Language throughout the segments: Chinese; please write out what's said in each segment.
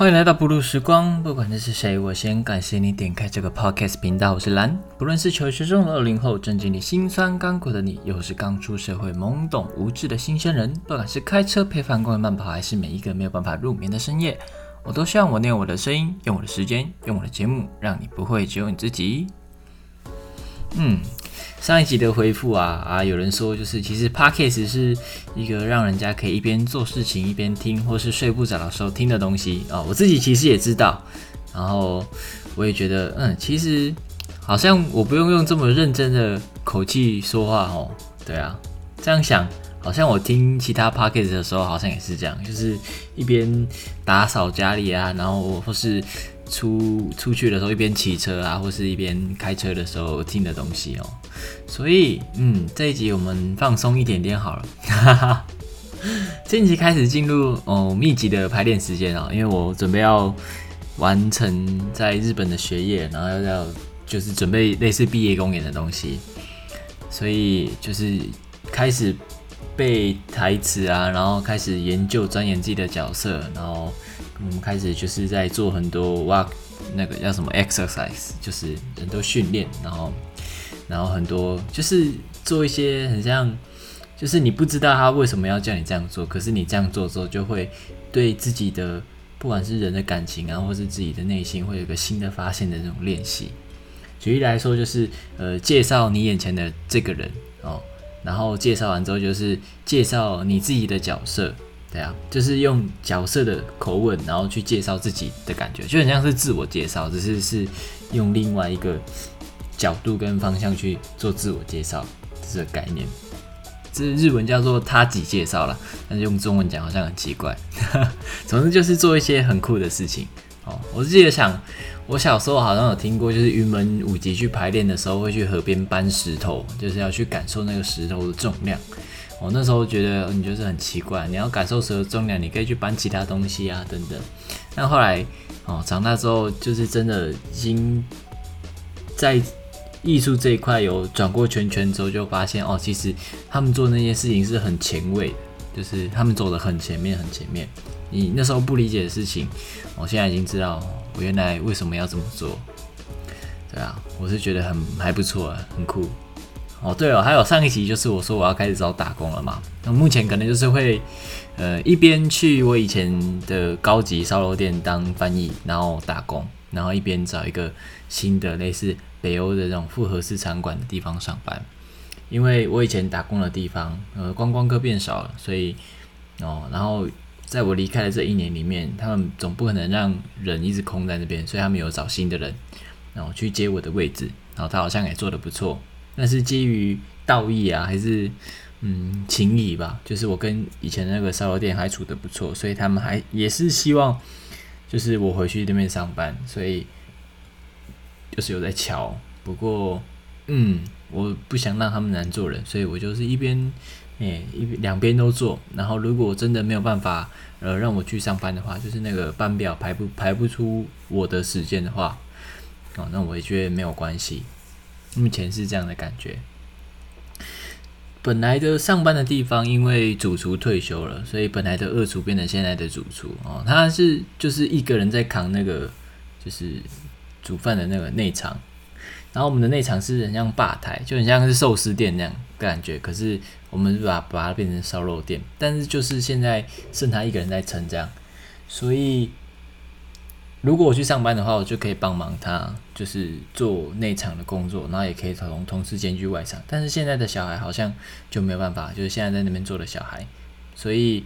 欢迎来到不露时光，不管你是谁，我先感谢你点开这个 podcast 频道。我是蓝，不论是求学中的二零后，正经历辛酸甘苦的你，又是刚出社会懵懂无知的新鲜人，不管是开车陪饭公园慢跑，还是每一个没有办法入眠的深夜，我都希望我念我的声音，用我的时间，用我的节目，让你不会只有你自己。嗯。上一集的回复啊啊，有人说就是其实 podcast 是一个让人家可以一边做事情一边听，或是睡不着的时候听的东西啊。我自己其实也知道，然后我也觉得，嗯，其实好像我不用用这么认真的口气说话哦。对啊，这样想，好像我听其他 podcast 的时候好像也是这样，就是一边打扫家里啊，然后或是。出出去的时候，一边骑车啊，或是一边开车的时候听的东西哦。所以，嗯，这一集我们放松一点点好了。哈哈，这一集开始进入哦密集的排练时间哦，因为我准备要完成在日本的学业，然后要要就是准备类似毕业公演的东西，所以就是开始背台词啊，然后开始研究钻研自己的角色，然后。我们开始就是在做很多哇，那个叫什么 exercise，就是很多训练，然后，然后很多就是做一些很像，就是你不知道他为什么要叫你这样做，可是你这样做之后，就会对自己的不管是人的感情啊，或是自己的内心，会有个新的发现的这种练习。举例来说，就是呃，介绍你眼前的这个人哦，然后介绍完之后，就是介绍你自己的角色。对啊，就是用角色的口吻，然后去介绍自己的感觉，就很像是自我介绍，只是是用另外一个角度跟方向去做自我介绍这个概念。这日文叫做他己介绍了，但是用中文讲好像很奇怪。总之就是做一些很酷的事情。哦，我记得想，我小时候好像有听过，就是云门舞集去排练的时候，会去河边搬石头，就是要去感受那个石头的重量。我那时候觉得你就是很奇怪，你要感受蛇的重量，你可以去搬其他东西啊，等等。但后来哦，长大之后就是真的已经在艺术这一块有转过圈圈之后，就发现哦，其实他们做那些事情是很前卫，就是他们走的很前面，很前面。你那时候不理解的事情，我现在已经知道我原来为什么要这么做。对啊，我是觉得很还不错啊，很酷。哦，对哦，还有上一集就是我说我要开始找打工了嘛。那目前可能就是会，呃，一边去我以前的高级烧肉店当翻译，然后打工，然后一边找一个新的类似北欧的这种复合式餐馆的地方上班。因为我以前打工的地方，呃，观光客变少了，所以哦，然后在我离开的这一年里面，他们总不可能让人一直空在那边，所以他们有找新的人，然后去接我的位置，然后他好像也做得不错。那是基于道义啊，还是嗯情谊吧？就是我跟以前那个烧肉店还处得不错，所以他们还也是希望，就是我回去那边上班，所以就是有在瞧。不过嗯，我不想让他们难做人，所以我就是一边诶一两边都做。然后如果真的没有办法呃让我去上班的话，就是那个班表排不排不出我的时间的话，哦，那我也觉得没有关系。目前是这样的感觉。本来的上班的地方，因为主厨退休了，所以本来的二厨变成现在的主厨哦。他是就是一个人在扛那个就是煮饭的那个内场，然后我们的内场是很像吧台，就很像是寿司店那样感觉。可是我们把把它变成烧肉店，但是就是现在剩他一个人在撑这样，所以。如果我去上班的话，我就可以帮忙他，就是做内场的工作，然后也可以同同时兼具外场。但是现在的小孩好像就没有办法，就是现在在那边做的小孩，所以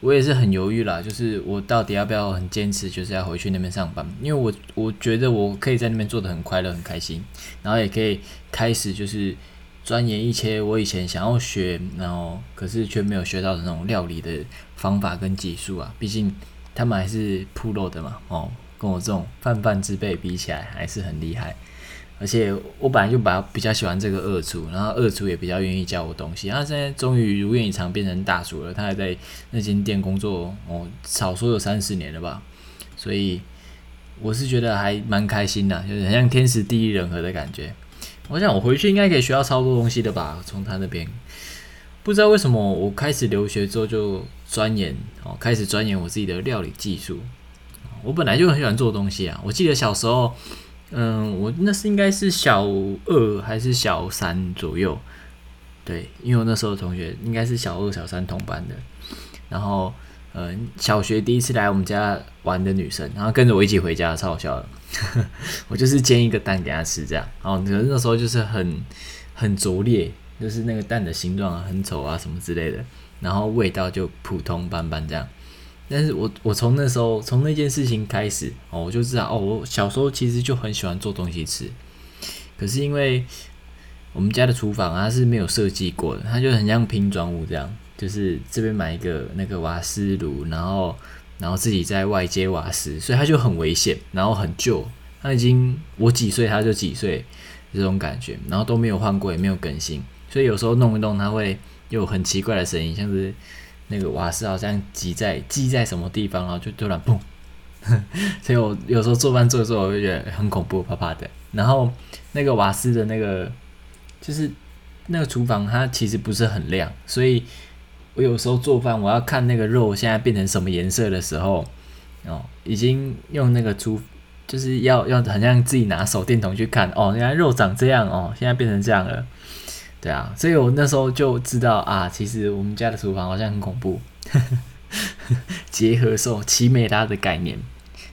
我也是很犹豫啦，就是我到底要不要很坚持，就是要回去那边上班？因为我我觉得我可以在那边做的很快乐、很开心，然后也可以开始就是钻研一些我以前想要学，然后可是却没有学到的那种料理的方法跟技术啊，毕竟。他们还是铺肉的嘛，哦，跟我这种泛泛之辈比起来还是很厉害。而且我本来就把比较喜欢这个二厨，然后二厨也比较愿意教我东西。他现在终于如愿以偿变成大厨了，他还在那间店工作，哦，少说有三四年了吧。所以我是觉得还蛮开心的，就是很像天时地利人和的感觉。我想我回去应该可以学到超多东西的吧，从他那边。不知道为什么我开始留学之后就钻研哦，开始钻研我自己的料理技术。我本来就很喜欢做东西啊。我记得小时候，嗯，我那是应该是小二还是小三左右，对，因为我那时候同学应该是小二小三同班的，然后。嗯，小学第一次来我们家玩的女生，然后跟着我一起回家，超好笑的。我就是煎一个蛋给她吃，这样。然后那时候就是很很拙劣，就是那个蛋的形状很丑啊，什么之类的。然后味道就普通般般这样。但是我我从那时候从那件事情开始哦，我就知道哦，我小时候其实就很喜欢做东西吃。可是因为我们家的厨房它是没有设计过的，它就很像拼装物这样。就是这边买一个那个瓦斯炉，然后然后自己在外接瓦斯，所以它就很危险，然后很旧，它已经我几岁它就几岁这种感觉，然后都没有换过也没有更新，所以有时候弄一弄它会有很奇怪的声音，像是那个瓦斯好像挤在积在什么地方，然后就突然砰，所以我有时候做饭做做我就觉得很恐怖，怕怕的。然后那个瓦斯的那个就是那个厨房它其实不是很亮，所以。我有时候做饭，我要看那个肉现在变成什么颜色的时候，哦，已经用那个厨，就是要要很像自己拿手电筒去看，哦，原来肉长这样哦，现在变成这样了，对啊，所以我那时候就知道啊，其实我们家的厨房好像很恐怖，结合兽奇美拉的概念，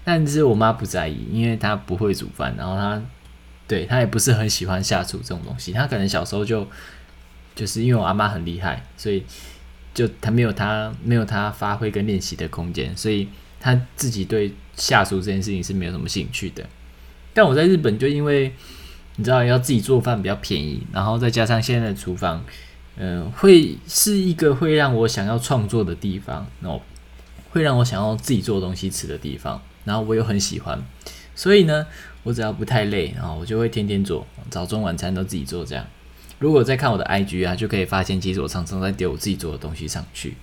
但是我妈不在意，因为她不会煮饭，然后她对她也不是很喜欢下厨这种东西，她可能小时候就就是因为我阿妈很厉害，所以。就她没有她没有她发挥跟练习的空间，所以她自己对下厨这件事情是没有什么兴趣的。但我在日本就因为你知道要自己做饭比较便宜，然后再加上现在的厨房，嗯，会是一个会让我想要创作的地方，然后会让我想要自己做东西吃的地方，然后我又很喜欢，所以呢，我只要不太累，然后我就会天天做早中晚餐都自己做这样。如果再看我的 IG 啊，就可以发现，其实我常常在丢我自己做的东西上去。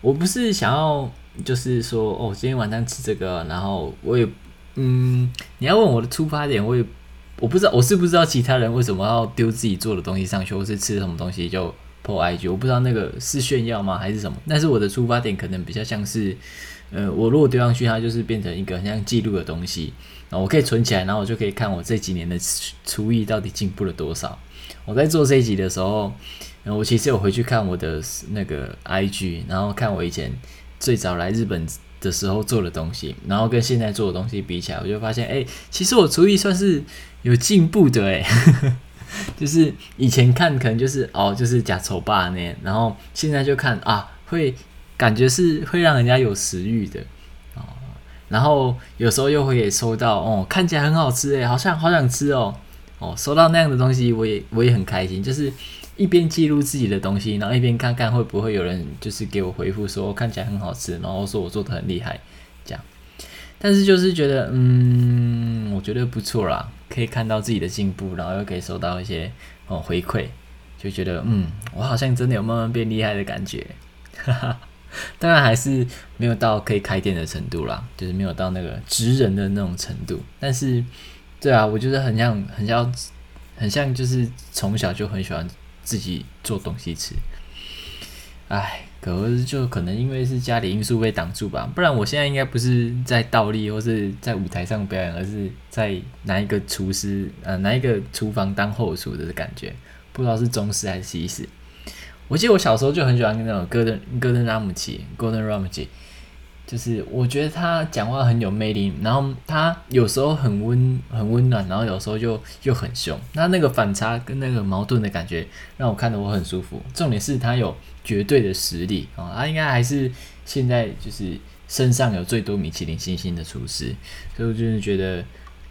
我不是想要，就是说，哦，今天晚上吃这个，然后我也，嗯，你要问我的出发点，我也我不知道，我是不知道其他人为什么要丢自己做的东西上去，或是吃什么东西就破 IG，我不知道那个是炫耀吗，还是什么？但是我的出发点可能比较像是，呃，我如果丢上去，它就是变成一个很像记录的东西，然后我可以存起来，然后我就可以看我这几年的厨艺到底进步了多少。我在做这一集的时候，然后我其实有回去看我的那个 IG，然后看我以前最早来日本的时候做的东西，然后跟现在做的东西比起来，我就发现，哎，其实我厨艺算是有进步的，哎，就是以前看可能就是哦，就是假丑霸那样，然后现在就看啊，会感觉是会让人家有食欲的哦，然后有时候又会收到哦，看起来很好吃，哎，好像好想吃哦。哦，收到那样的东西，我也我也很开心，就是一边记录自己的东西，然后一边看看会不会有人就是给我回复说看起来很好吃，然后说我做的很厉害，这样。但是就是觉得，嗯，我觉得不错啦，可以看到自己的进步，然后又可以收到一些哦回馈，就觉得，嗯，我好像真的有慢慢变厉害的感觉。哈哈，当然还是没有到可以开店的程度啦，就是没有到那个职人的那种程度，但是。对啊，我觉得很像，很像，很像，就是从小就很喜欢自己做东西吃。唉，可是就可能因为是家里因素被挡住吧，不然我现在应该不是在倒立或是在舞台上表演，而是在拿一个厨师，呃，拿一个厨房当后厨的感觉，不知道是中式还是西式。我记得我小时候就很喜欢那种戈登戈登拉姆齐，Golden Ramsay。就是我觉得他讲话很有魅力，然后他有时候很温很温暖，然后有时候就又很凶。那那个反差跟那个矛盾的感觉，让我看得我很舒服。重点是他有绝对的实力啊，他应该还是现在就是身上有最多米其林星星的厨师。所以我就是觉得，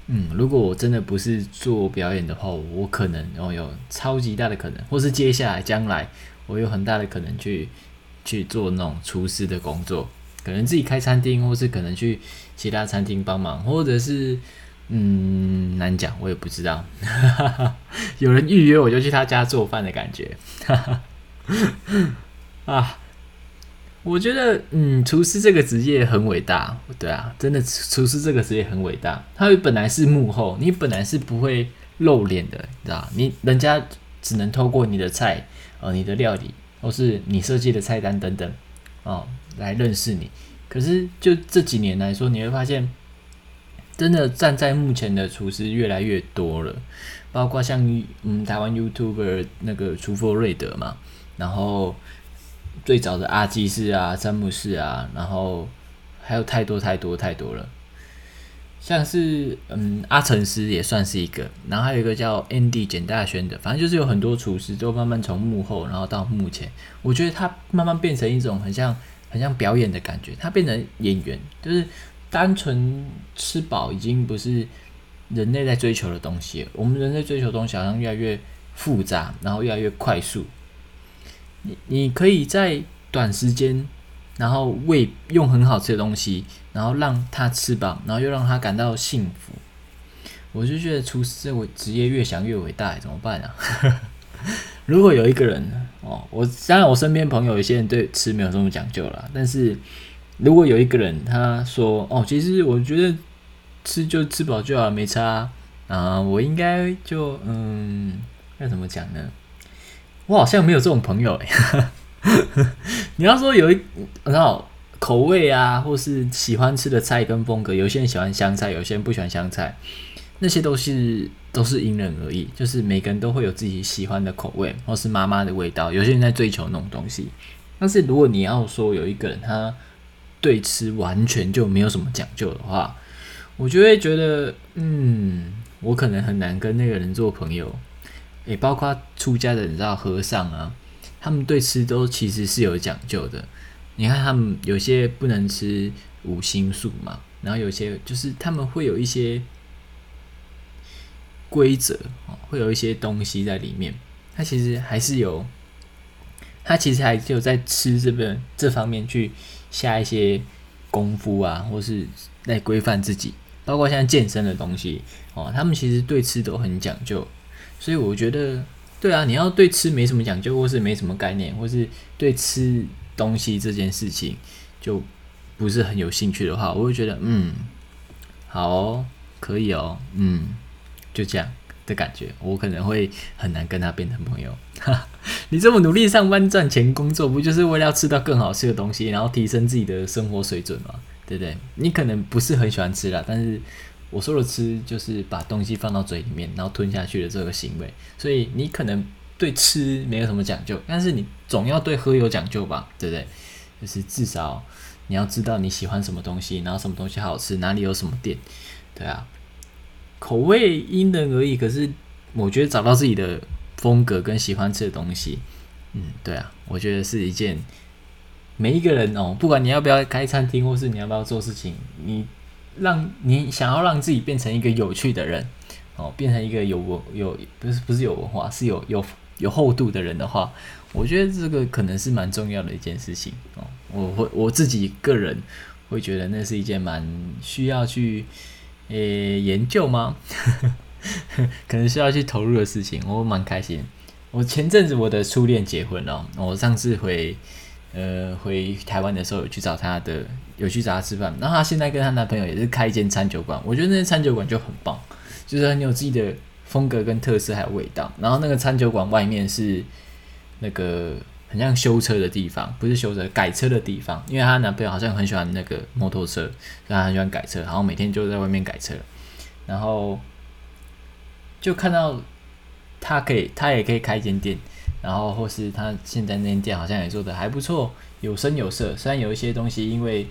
嗯，如果我真的不是做表演的话，我可能哦有超级大的可能，或是接下来将来我有很大的可能去去做那种厨师的工作。可能自己开餐厅，或是可能去其他餐厅帮忙，或者是嗯难讲，我也不知道。有人预约我就去他家做饭的感觉。啊，我觉得嗯厨师这个职业很伟大，对啊，真的厨师这个职业很伟大。他本来是幕后，你本来是不会露脸的，你知道你人家只能透过你的菜，呃，你的料理，或是你设计的菜单等等，哦。来认识你，可是就这几年来说，你会发现，真的站在目前的厨师越来越多了，包括像嗯台湾 YouTuber 那个厨佛瑞德嘛，然后最早的阿基士啊、詹姆士啊，然后还有太多太多太多了。像是嗯阿成师也算是一个，然后还有一个叫 Andy 简大轩的，反正就是有很多厨师都慢慢从幕后然后到幕前，我觉得他慢慢变成一种很像很像表演的感觉，他变成演员，就是单纯吃饱已经不是人类在追求的东西，我们人类追求东西好像越来越复杂，然后越来越快速，你你可以在短时间。然后喂用很好吃的东西，然后让他吃饱，然后又让他感到幸福。我就觉得厨师这个职业越想越伟大，怎么办啊？如果有一个人哦，我当然我身边朋友有些人对吃没有这么讲究了，但是如果有一个人他说哦，其实我觉得吃就吃饱就好，没差啊，我应该就嗯，该怎么讲呢？我好像没有这种朋友哎。你要说有一，然后口味啊，或是喜欢吃的菜跟风格，有些人喜欢香菜，有些人不喜欢香菜，那些都是都是因人而异，就是每个人都会有自己喜欢的口味，或是妈妈的味道。有些人在追求那种东西，但是如果你要说有一个人他对吃完全就没有什么讲究的话，我就会觉得，嗯，我可能很难跟那个人做朋友。也包括出家的，你知道和尚啊。他们对吃都其实是有讲究的，你看他们有些不能吃五星素嘛，然后有些就是他们会有一些规则会有一些东西在里面。他其实还是有，他其实还有在吃这边这方面去下一些功夫啊，或是在规范自己，包括像健身的东西哦，他们其实对吃都很讲究，所以我觉得。对啊，你要对吃没什么讲究，或是没什么概念，或是对吃东西这件事情就不是很有兴趣的话，我会觉得嗯，好，可以哦，嗯，就这样的感觉，我可能会很难跟他变成朋友。你这么努力上班赚钱工作，不就是为了要吃到更好吃的东西，然后提升自己的生活水准吗？对不对？你可能不是很喜欢吃啦，但是。我说的吃就是把东西放到嘴里面，然后吞下去的这个行为。所以你可能对吃没有什么讲究，但是你总要对喝有讲究吧？对不对？就是至少你要知道你喜欢什么东西，然后什么东西好吃，哪里有什么店，对啊。口味因人而异，可是我觉得找到自己的风格跟喜欢吃的东西，嗯，对啊，我觉得是一件每一个人哦，不管你要不要开餐厅，或是你要不要做事情，你。让你想要让自己变成一个有趣的人，哦，变成一个有文有不是不是有文化，是有有有厚度的人的话，我觉得这个可能是蛮重要的一件事情哦。我会我自己个人会觉得那是一件蛮需要去呃研究吗？可能需要去投入的事情。我蛮开心。我前阵子我的初恋结婚了，我上次回。呃，回台湾的时候有去找他的，有去找他吃饭。然后他现在跟他男朋友也是开一间餐酒馆，我觉得那间餐酒馆就很棒，就是很有自己的风格跟特色还有味道。然后那个餐酒馆外面是那个很像修车的地方，不是修车改车的地方，因为她男朋友好像很喜欢那个摩托车，所以他很喜欢改车，然后每天就在外面改车。然后就看到他可以，他也可以开一间店。然后，或是他现在那间店好像也做的还不错，有声有色。虽然有一些东西因为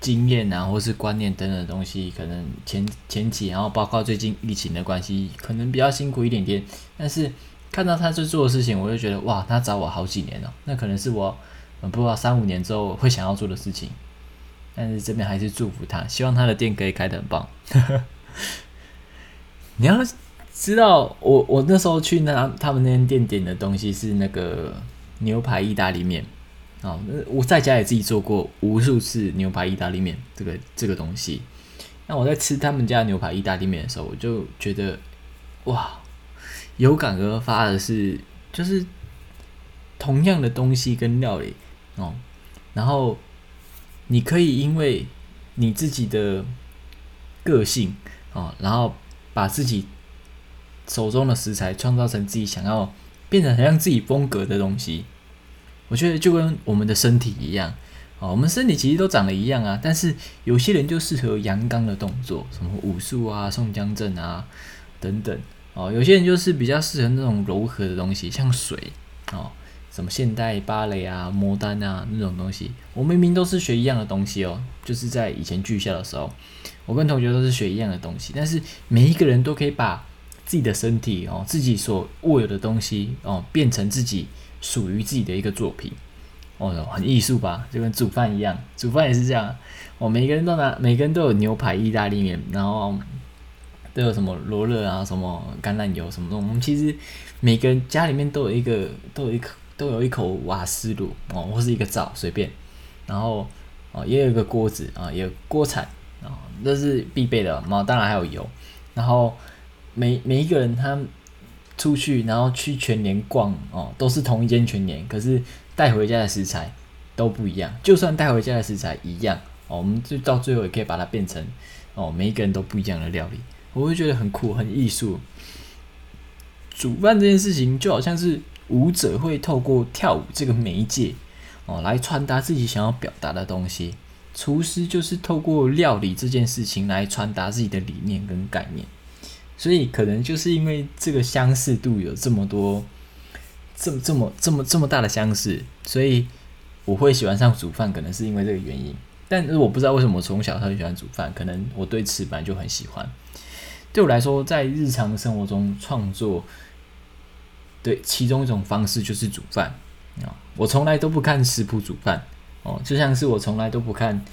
经验啊，或是观念等等的东西，可能前前期，然后包括最近疫情的关系，可能比较辛苦一点点。但是看到他在做的事情，我就觉得哇，他找我好几年了，那可能是我不知道三五年之后会想要做的事情。但是这边还是祝福他，希望他的店可以开得很棒。你要。知道我我那时候去那他们那间店点的东西是那个牛排意大利面哦，我在家也自己做过无数次牛排意大利面这个这个东西。那我在吃他们家牛排意大利面的时候，我就觉得哇，有感而发的是，就是同样的东西跟料理哦，然后你可以因为你自己的个性哦，然后把自己。手中的食材创造成自己想要变成很像自己风格的东西，我觉得就跟我们的身体一样哦，我们身体其实都长得一样啊，但是有些人就适合阳刚的动作，什么武术啊、宋江阵啊等等。哦，有些人就是比较适合那种柔和的东西，像水哦，什么现代芭蕾啊、摩丹啊那种东西。我明明都是学一样的东西哦，就是在以前剧校的时候，我跟同学都是学一样的东西，但是每一个人都可以把自己的身体哦，自己所握有的东西哦，变成自己属于自己的一个作品。哦，很艺术吧，就跟煮饭一样，煮饭也是这样。哦，每个人都拿，每个人都有牛排、意大利面，然后都有什么罗勒啊，什么橄榄油什么的。我们其实每个人家里面都有一个，都有一口，都有一口瓦斯炉哦，或是一个灶，随便。然后哦，也有一个锅子啊，也有锅铲啊，这是必备的。然后当然还有油。然后每每一个人他出去，然后去全年逛哦，都是同一间全年，可是。带回家的食材都不一样，就算带回家的食材一样哦，我们就到最后也可以把它变成哦，每一个人都不一样的料理，我会觉得很酷，很艺术。煮饭这件事情就好像是舞者会透过跳舞这个媒介哦，来传达自己想要表达的东西；厨师就是透过料理这件事情来传达自己的理念跟概念。所以可能就是因为这个相似度有这么多。这么这么这么这么大的相似，所以我会喜欢上煮饭，可能是因为这个原因。但是我不知道为什么从小他就喜欢煮饭，可能我对吃饭就很喜欢。对我来说，在日常生活中创作，对其中一种方式就是煮饭啊。我从来都不看食谱煮饭哦，就像是我从来都不看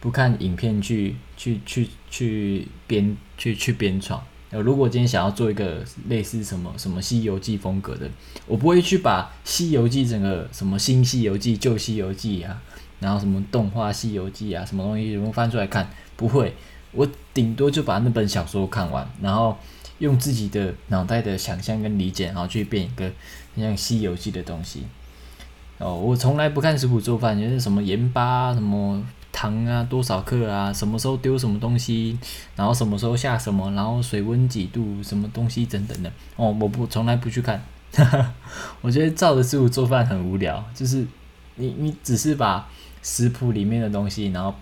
不看影片去去去去编去去编创。呃，如果今天想要做一个类似什么什么《西游记》风格的，我不会去把《西游记》整个什么新《西游记》、旧《西游记》啊，然后什么动画《西游记》啊，什么东西全部翻出来看，不会。我顶多就把那本小说看完，然后用自己的脑袋的想象跟理解，然后去变一个像《西游记》的东西。哦，我从来不看食谱做饭，就是什么盐巴什么。糖啊，多少克啊？什么时候丢什么东西？然后什么时候下什么？然后水温几度？什么东西等等的？哦，我不从来不去看。我觉得照着食谱做饭很无聊，就是你你只是把食谱里面的东西，然后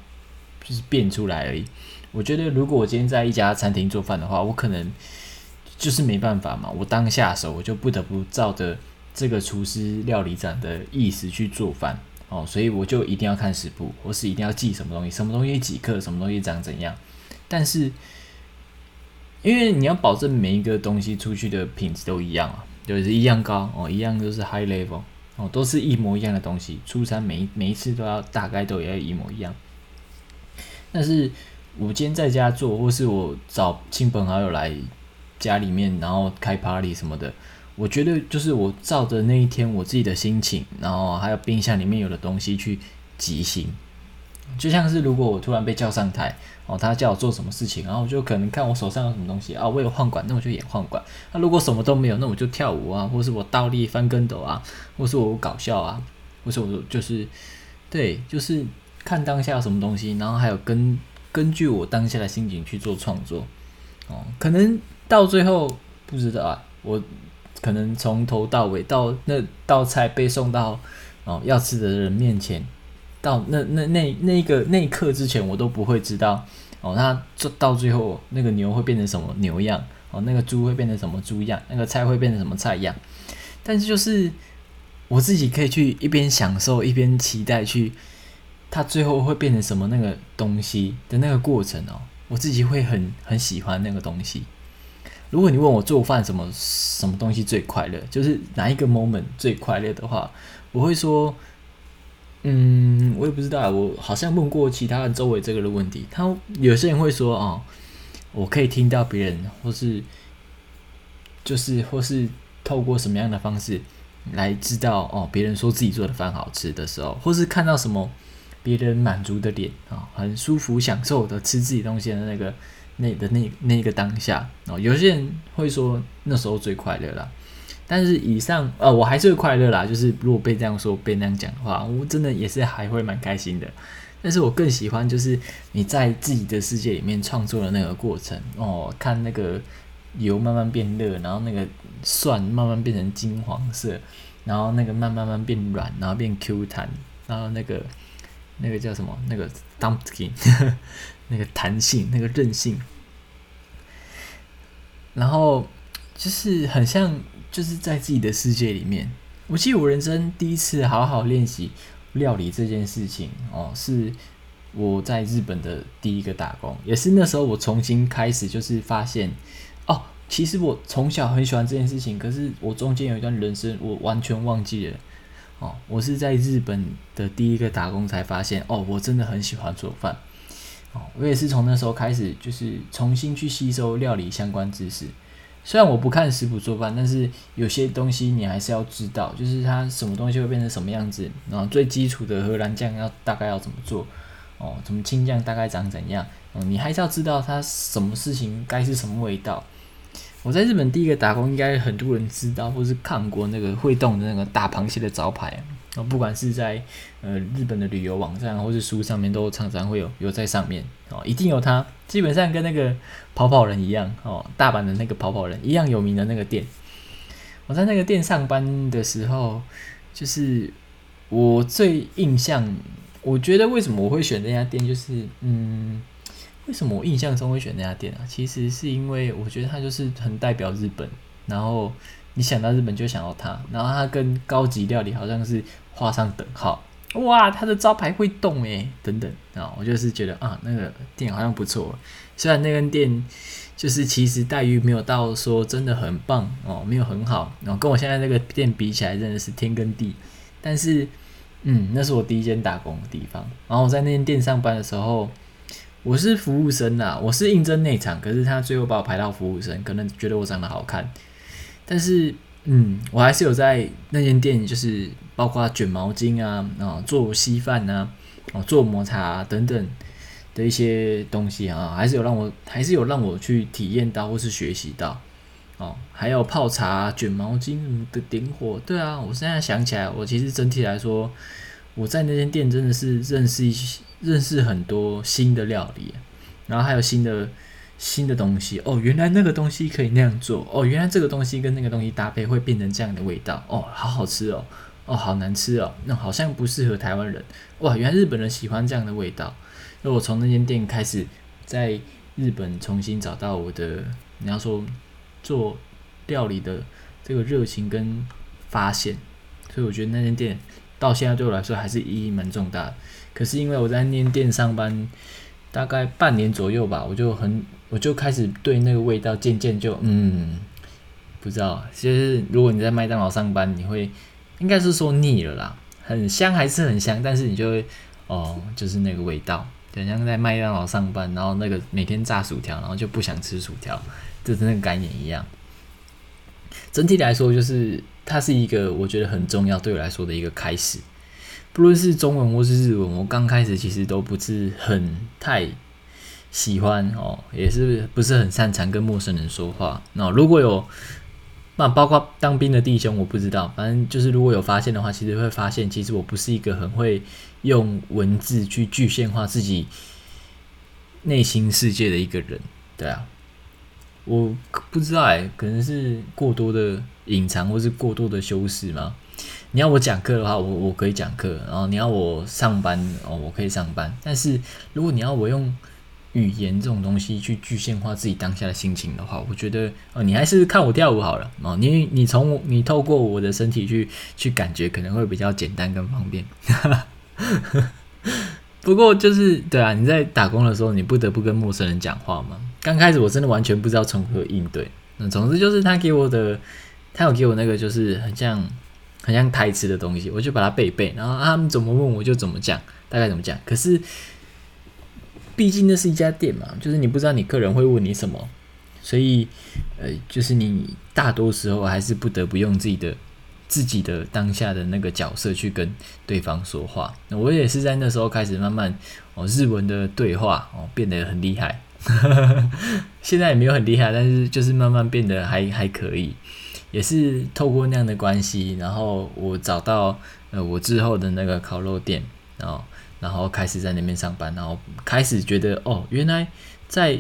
就是变出来而已。我觉得如果我今天在一家餐厅做饭的话，我可能就是没办法嘛。我当下手，我就不得不照着这个厨师料理长的意思去做饭。哦，所以我就一定要看食谱，或是一定要记什么东西，什么东西几克，什么东西长怎样。但是，因为你要保证每一个东西出去的品质都一样啊，就是一样高哦，一样都是 high level 哦，都是一模一样的东西，出餐每每一次都要大概都要一模一样。但是我今天在家做，或是我找亲朋好友来家里面，然后开 party 什么的。我觉得就是我照着那一天我自己的心情，然后还有冰箱里面有的东西去即兴，就像是如果我突然被叫上台，哦，他叫我做什么事情，然后我就可能看我手上有什么东西啊，我有晃管，那我就演晃管；那如果什么都没有，那我就跳舞啊，或是我倒立翻跟斗啊，或是我搞笑啊，或是我就是对，就是看当下有什么东西，然后还有跟根据我当下的心情去做创作，哦，可能到最后不知道啊，我。可能从头到尾到那道菜被送到哦要吃的人面前，到那那那那个那一刻之前，我都不会知道哦，那做到最后那个牛会变成什么牛样哦，那个猪会变成什么猪样，那个菜会变成什么菜样。但是就是我自己可以去一边享受一边期待，去它最后会变成什么那个东西的那个过程哦，我自己会很很喜欢那个东西。如果你问我做饭什么什么东西最快乐，就是哪一个 moment 最快乐的话，我会说，嗯，我也不知道，我好像问过其他人周围这个的问题，他有些人会说，哦，我可以听到别人，或是就是或是透过什么样的方式来知道，哦，别人说自己做的饭好吃的时候，或是看到什么别人满足的脸啊，很舒服享受的吃自己东西的那个。那的那那个当下哦，有些人会说那时候最快乐啦，但是以上呃，我还是会快乐啦。就是如果被这样说、被那样讲的话，我真的也是还会蛮开心的。但是我更喜欢就是你在自己的世界里面创作的那个过程哦，看那个油慢慢变热，然后那个蒜慢慢变成金黄色，然后那个慢慢慢变软，然后变 Q 弹，然后那个那个叫什么？那个 dumpkin，那个弹性，那个韧性。然后就是很像，就是在自己的世界里面。我记得我人生第一次好好练习料理这件事情哦，是我在日本的第一个打工，也是那时候我重新开始，就是发现哦，其实我从小很喜欢这件事情，可是我中间有一段人生我完全忘记了哦，我是在日本的第一个打工才发现哦，我真的很喜欢做饭哦，我也是从那时候开始，就是重新去吸收料理相关知识。虽然我不看食谱做饭，但是有些东西你还是要知道，就是它什么东西会变成什么样子，然后最基础的荷兰酱要大概要怎么做，哦，什么青酱大概长怎样，嗯，你还是要知道它什么事情该是什么味道。我在日本第一个打工，应该很多人知道或是看过那个会动的那个大螃蟹的招牌。哦，不管是在呃日本的旅游网站或是书上面，都常常会有有在上面哦，一定有它。基本上跟那个跑跑人一样哦，大阪的那个跑跑人一样有名的那个店。我在那个店上班的时候，就是我最印象，我觉得为什么我会选那家店，就是嗯，为什么我印象中会选那家店啊？其实是因为我觉得它就是很代表日本，然后。你想到日本就想到它，然后它跟高级料理好像是画上等号。哇，它的招牌会动诶，等等啊，我就是觉得啊，那个店好像不错。虽然那间店就是其实待遇没有到说真的很棒哦，没有很好，然后跟我现在那个店比起来真的是天跟地。但是，嗯，那是我第一间打工的地方。然后我在那间店上班的时候，我是服务生呐，我是应征内场，可是他最后把我排到服务生，可能觉得我长得好看。但是，嗯，我还是有在那间店，就是包括卷毛巾啊，啊，做稀饭啊，哦，做抹茶等等的一些东西啊，还是有让我，还是有让我去体验到或是学习到，哦，还有泡茶、卷毛巾的点火，对啊，我现在想起来，我其实整体来说，我在那间店真的是认识一些，认识很多新的料理，然后还有新的。新的东西哦，原来那个东西可以那样做哦，原来这个东西跟那个东西搭配会变成这样的味道哦，好好吃哦，哦，好难吃哦，那好像不适合台湾人哇，原来日本人喜欢这样的味道。那我从那间店开始，在日本重新找到我的，你要说做料理的这个热情跟发现，所以我觉得那间店到现在对我来说还是意义蛮重大。可是因为我在念店上班大概半年左右吧，我就很。我就开始对那个味道渐渐就嗯，不知道，其实如果你在麦当劳上班，你会应该是说腻了啦，很香还是很香，但是你就会哦，就是那个味道，就像在麦当劳上班，然后那个每天炸薯条，然后就不想吃薯条，就是那个概念一样。整体来说，就是它是一个我觉得很重要对我来说的一个开始，不论是中文或是日文，我刚开始其实都不是很太。喜欢哦，也是不是很擅长跟陌生人说话。那如果有，那包括当兵的弟兄，我不知道，反正就是如果有发现的话，其实会发现，其实我不是一个很会用文字去具现化自己内心世界的一个人。对啊，我不知道哎，可能是过多的隐藏，或是过多的修饰吗？你要我讲课的话，我我可以讲课，然后你要我上班哦，我可以上班。但是如果你要我用语言这种东西去具象化自己当下的心情的话，我觉得哦，你还是看我跳舞好了哦。你你从你透过我的身体去去感觉，可能会比较简单跟方便。不过就是对啊，你在打工的时候，你不得不跟陌生人讲话嘛。刚开始我真的完全不知道从何应对。那总之就是他给我的，他有给我那个就是很像很像台词的东西，我就把它背背，然后他们怎么问我就怎么讲，大概怎么讲。可是。毕竟那是一家店嘛，就是你不知道你客人会问你什么，所以呃，就是你大多时候还是不得不用自己的自己的当下的那个角色去跟对方说话。我也是在那时候开始慢慢哦，日文的对话哦变得很厉害，现在也没有很厉害，但是就是慢慢变得还还可以。也是透过那样的关系，然后我找到呃我之后的那个烤肉店，然后。然后开始在那边上班，然后开始觉得哦，原来在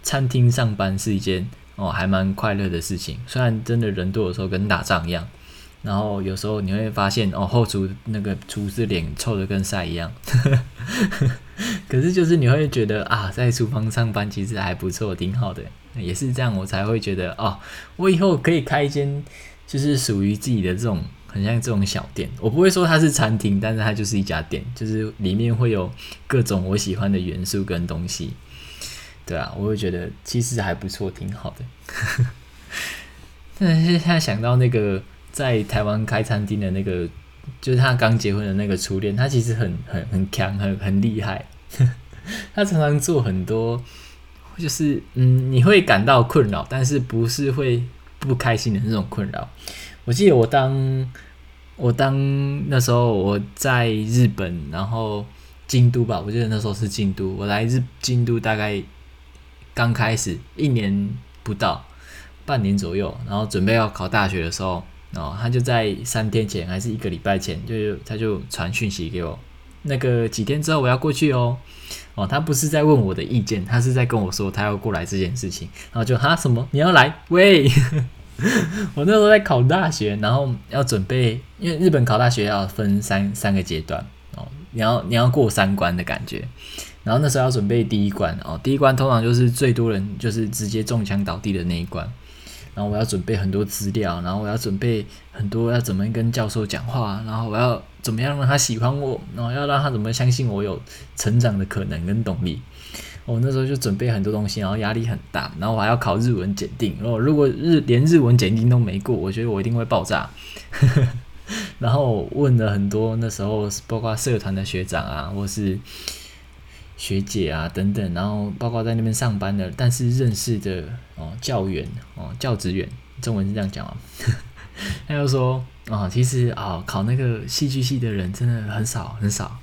餐厅上班是一件哦还蛮快乐的事情。虽然真的人多的时候跟打仗一样，然后有时候你会发现哦，后厨那个厨师脸臭的跟晒一样。可是就是你会觉得啊，在厨房上班其实还不错，挺好的。也是这样，我才会觉得哦，我以后可以开一间就是属于自己的这种很像这种小店。我不会说它是餐厅，但是它就是一家店，就是里面会有各种我喜欢的元素跟东西。对啊，我会觉得其实还不错，挺好的。但是现在想到那个。在台湾开餐厅的那个，就是他刚结婚的那个初恋，他其实很很很强，很很厉害。他常常做很多，就是嗯，你会感到困扰，但是不是会不开心的那种困扰。我记得我当我当那时候我在日本，然后京都吧，我记得那时候是京都。我来日京都大概刚开始一年不到，半年左右，然后准备要考大学的时候。哦，他就在三天前还是一个礼拜前，就他就传讯息给我，那个几天之后我要过去哦。哦，他不是在问我的意见，他是在跟我说他要过来这件事情。然后就哈什么你要来？喂，我那时候在考大学，然后要准备，因为日本考大学要分三三个阶段哦，你要你要过三关的感觉。然后那时候要准备第一关哦，第一关通常就是最多人就是直接中枪倒地的那一关。然后我要准备很多资料，然后我要准备很多要怎么跟教授讲话，然后我要怎么样让他喜欢我，然后要让他怎么相信我有成长的可能跟动力。我那时候就准备很多东西，然后压力很大，然后我还要考日文检定。然后如果日连日文检定都没过，我觉得我一定会爆炸。然后问了很多那时候包括社团的学长啊，或是。学姐啊，等等，然后包括在那边上班的，但是认识的哦，教员哦，教职员，中文是这样讲啊。他就说啊，其实啊，考那个戏剧系的人真的很少很少，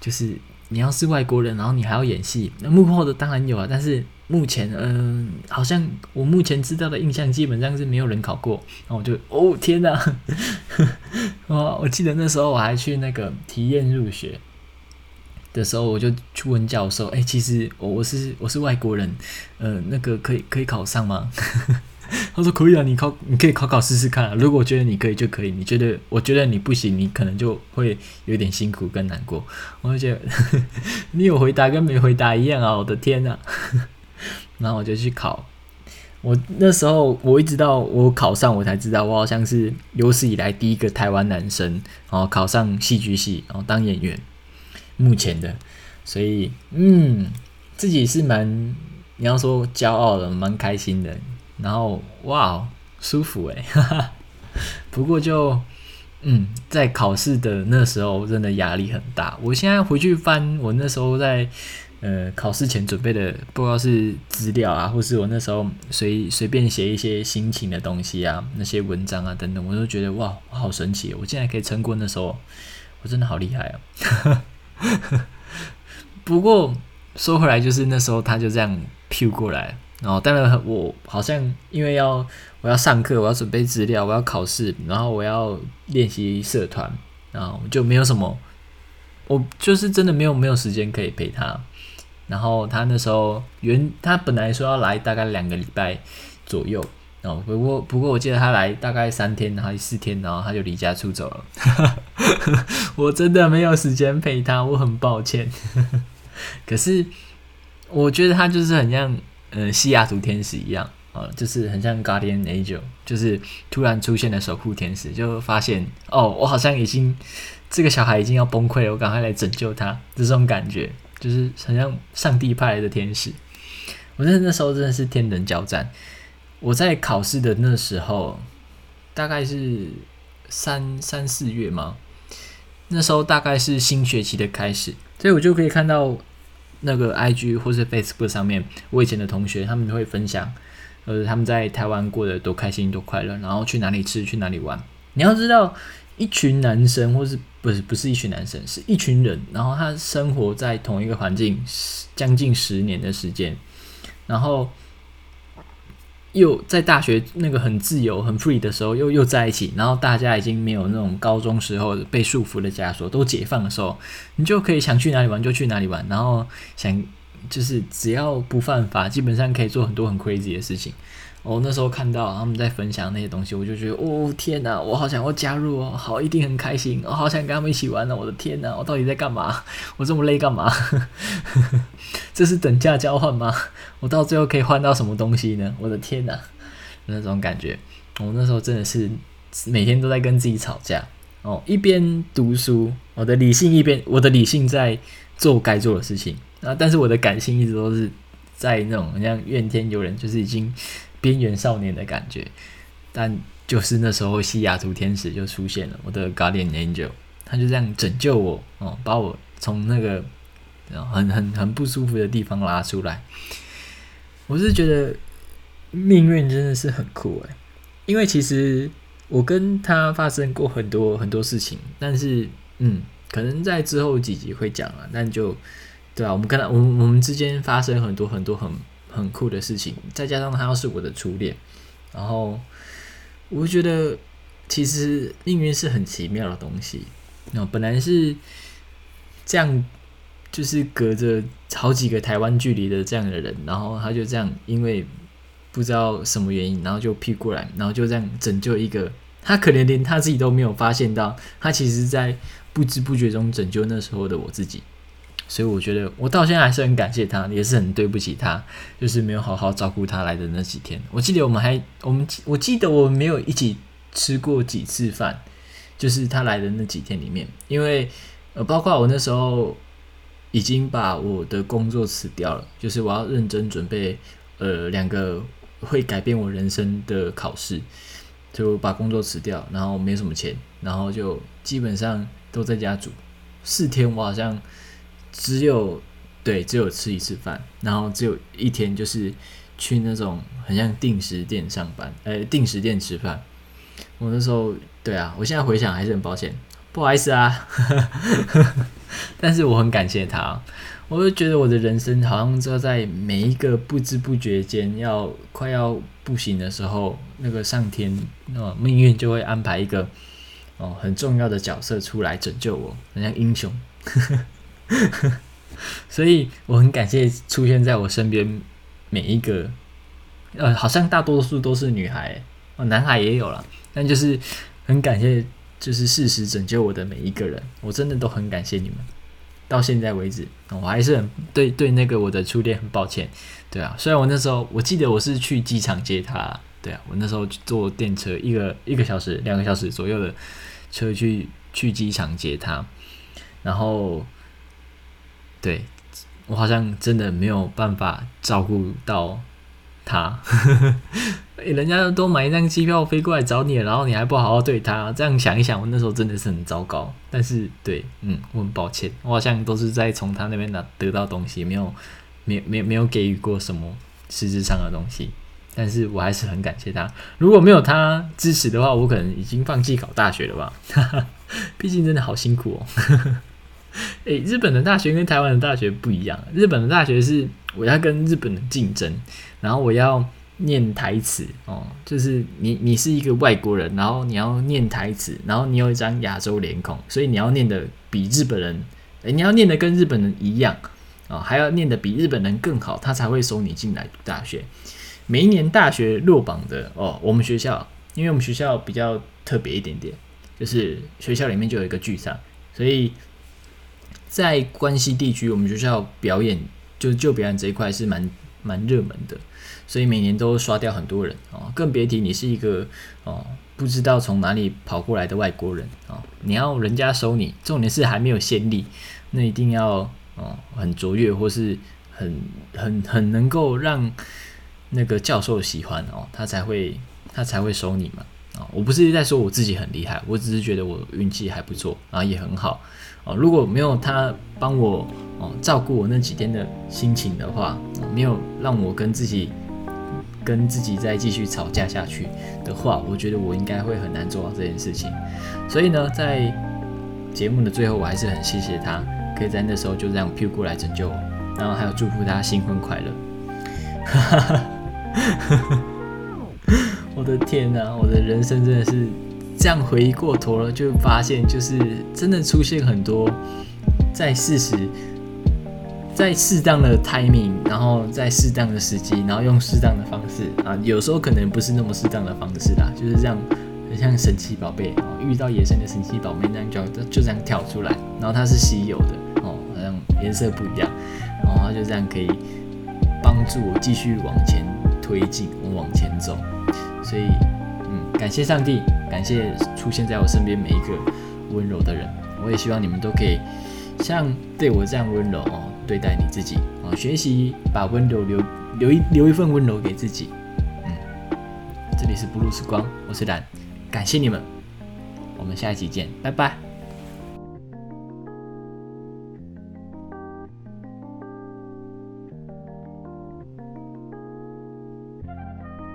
就是你要是外国人，然后你还要演戏，那幕后的当然有啊，但是目前嗯，好像我目前知道的印象基本上是没有人考过。然后我就哦天哪，我 我记得那时候我还去那个体验入学。的时候，我就去问教授：“哎，其实我我是我是外国人，呃，那个可以可以考上吗？” 他说：“可以啊，你考你可以考考试试看。如果觉得你可以就可以，你觉得我觉得你不行，你可能就会有点辛苦跟难过。”我就觉得 你有回答跟没回答一样啊！我的天呐！然后我就去考。我那时候我一直到我考上，我才知道我好像是有史以来第一个台湾男生，然后考上戏剧系，然后当演员。目前的，所以嗯，自己是蛮你要说骄傲的，蛮开心的。然后哇，舒服诶。不过就嗯，在考试的那时候，真的压力很大。我现在回去翻我那时候在呃考试前准备的，不知道是资料啊，或是我那时候随随便写一些心情的东西啊，那些文章啊等等，我都觉得哇，好神奇！我竟然可以撑过那时候，我真的好厉害啊！不过说回来，就是那时候他就这样 Q 过来，然后当然我好像因为要我要上课，我要准备资料，我要考试，然后我要练习社团，然后就没有什么，我就是真的没有没有时间可以陪他。然后他那时候原他本来说要来大概两个礼拜左右。哦，不过不过我记得他来大概三天然后四天，然后他就离家出走了。我真的没有时间陪他，我很抱歉。可是我觉得他就是很像呃西雅图天使一样啊，就是很像 Guardian Angel，就是突然出现的守护天使，就发现哦，我好像已经这个小孩已经要崩溃了，我赶快来拯救他，这种感觉就是很像上帝派来的天使。我真的那时候真的是天人交战。我在考试的那时候，大概是三三四月嘛，那时候大概是新学期的开始，所以我就可以看到那个 IG 或是 Facebook 上面，我以前的同学他们会分享，呃，他们在台湾过得多开心多快乐，然后去哪里吃去哪里玩。你要知道，一群男生或是不是不是一群男生，是一群人，然后他生活在同一个环境将近十年的时间，然后。又在大学那个很自由、很 free 的时候，又又在一起，然后大家已经没有那种高中时候被束缚的枷锁，都解放的时候，你就可以想去哪里玩就去哪里玩，然后想就是只要不犯法，基本上可以做很多很 crazy 的事情。我那时候看到他们在分享那些东西，我就觉得哦天哪，我好想要加入哦，好一定很开心，我好想跟他们一起玩呢。我的天哪，我到底在干嘛？我这么累干嘛？这是等价交换吗？我到最后可以换到什么东西呢？我的天哪，那种感觉，我那时候真的是每天都在跟自己吵架哦，一边读书，我的理性一边，我的理性在做该做的事情啊，但是我的感性一直都是。在那种像怨天尤人，就是已经边缘少年的感觉，但就是那时候西雅图天使就出现了，我的 Guardian Angel，他就这样拯救我哦，把我从那个很很很不舒服的地方拉出来。我是觉得命运真的是很酷诶，因为其实我跟他发生过很多很多事情，但是嗯，可能在之后几集会讲了，但就。对啊，我们跟他，我们我们之间发生很多很多很很酷的事情，再加上他又是我的初恋，然后我觉得其实命运是很奇妙的东西。那本来是这样，就是隔着好几个台湾距离的这样的人，然后他就这样，因为不知道什么原因，然后就劈过来，然后就这样拯救一个他，可能连他自己都没有发现到，他其实在不知不觉中拯救那时候的我自己。所以我觉得我到现在还是很感谢他，也是很对不起他，就是没有好好照顾他来的那几天。我记得我们还我们我记得我们没有一起吃过几次饭，就是他来的那几天里面，因为呃，包括我那时候已经把我的工作辞掉了，就是我要认真准备呃两个会改变我人生的考试，就把工作辞掉，然后没什么钱，然后就基本上都在家煮四天，我好像。只有对，只有吃一次饭，然后只有一天就是去那种很像定时店上班，呃，定时店吃饭。我那时候对啊，我现在回想还是很抱歉，不好意思啊。但是我很感谢他，我就觉得我的人生好像就在每一个不知不觉间要快要不行的时候，那个上天哦命运就会安排一个哦很重要的角色出来拯救我，很像英雄。所以我很感谢出现在我身边每一个，呃，好像大多数都是女孩，哦，男孩也有了，但就是很感谢，就是事实拯救我的每一个人，我真的都很感谢你们。到现在为止，我还是很对对那个我的初恋很抱歉，对啊，虽然我那时候我记得我是去机场接他，对啊，我那时候坐电车一个一个小时两个小时左右的车去去机场接他。然后，对我好像真的没有办法照顾到他。人家都买一张机票飞过来找你，然后你还不好好对他，这样想一想，我那时候真的是很糟糕。但是，对，嗯，我很抱歉，我好像都是在从他那边拿得到东西，没有，没，没，没有给予过什么实质上的东西。但是我还是很感谢他。如果没有他支持的话，我可能已经放弃考大学了吧。毕竟真的好辛苦哦。诶，日本的大学跟台湾的大学不一样。日本的大学是我要跟日本人竞争，然后我要念台词哦，就是你你是一个外国人，然后你要念台词，然后你有一张亚洲脸孔，所以你要念的比日本人，诶，你要念的跟日本人一样啊，还要念的比日本人更好，他才会收你进来读大学。每一年大学落榜的哦，我们学校，因为我们学校比较特别一点点，就是学校里面就有一个剧场，所以。在关西地区，我们学校表演就就表演这一块是蛮蛮热门的，所以每年都刷掉很多人哦，更别提你是一个哦不知道从哪里跑过来的外国人啊！你要人家收你，重点是还没有先例，那一定要哦很卓越或是很很很能够让那个教授喜欢哦，他才会他才会收你嘛啊！我不是在说我自己很厉害，我只是觉得我运气还不错，然后也很好。哦，如果没有他帮我哦照顾我那几天的心情的话，没有让我跟自己跟自己再继续吵架下去的话，我觉得我应该会很难做到这件事情。所以呢，在节目的最后，我还是很谢谢他，可以在那时候就这样飘过来拯救我，然后还有祝福他新婚快乐。我的天哪，我的人生真的是。这样回忆过头了，就发现就是真的出现很多在事实在适当的 timing，然后在适当的时机，然后用适当的方式啊，有时候可能不是那么适当的方式啦，就是这样，很像神奇宝贝哦，遇到野生的神奇宝贝那样就就这样跳出来，然后它是稀有的哦，好像颜色不一样，然后它就这样可以帮助我继续往前推进，我往前走，所以，感谢上帝，感谢出现在我身边每一个温柔的人，我也希望你们都可以像对我这样温柔哦。对待你自己哦，学习把温柔留留一留一份温柔给自己。嗯，这里是不露时光，我是蓝，感谢你们，我们下一期见，拜拜。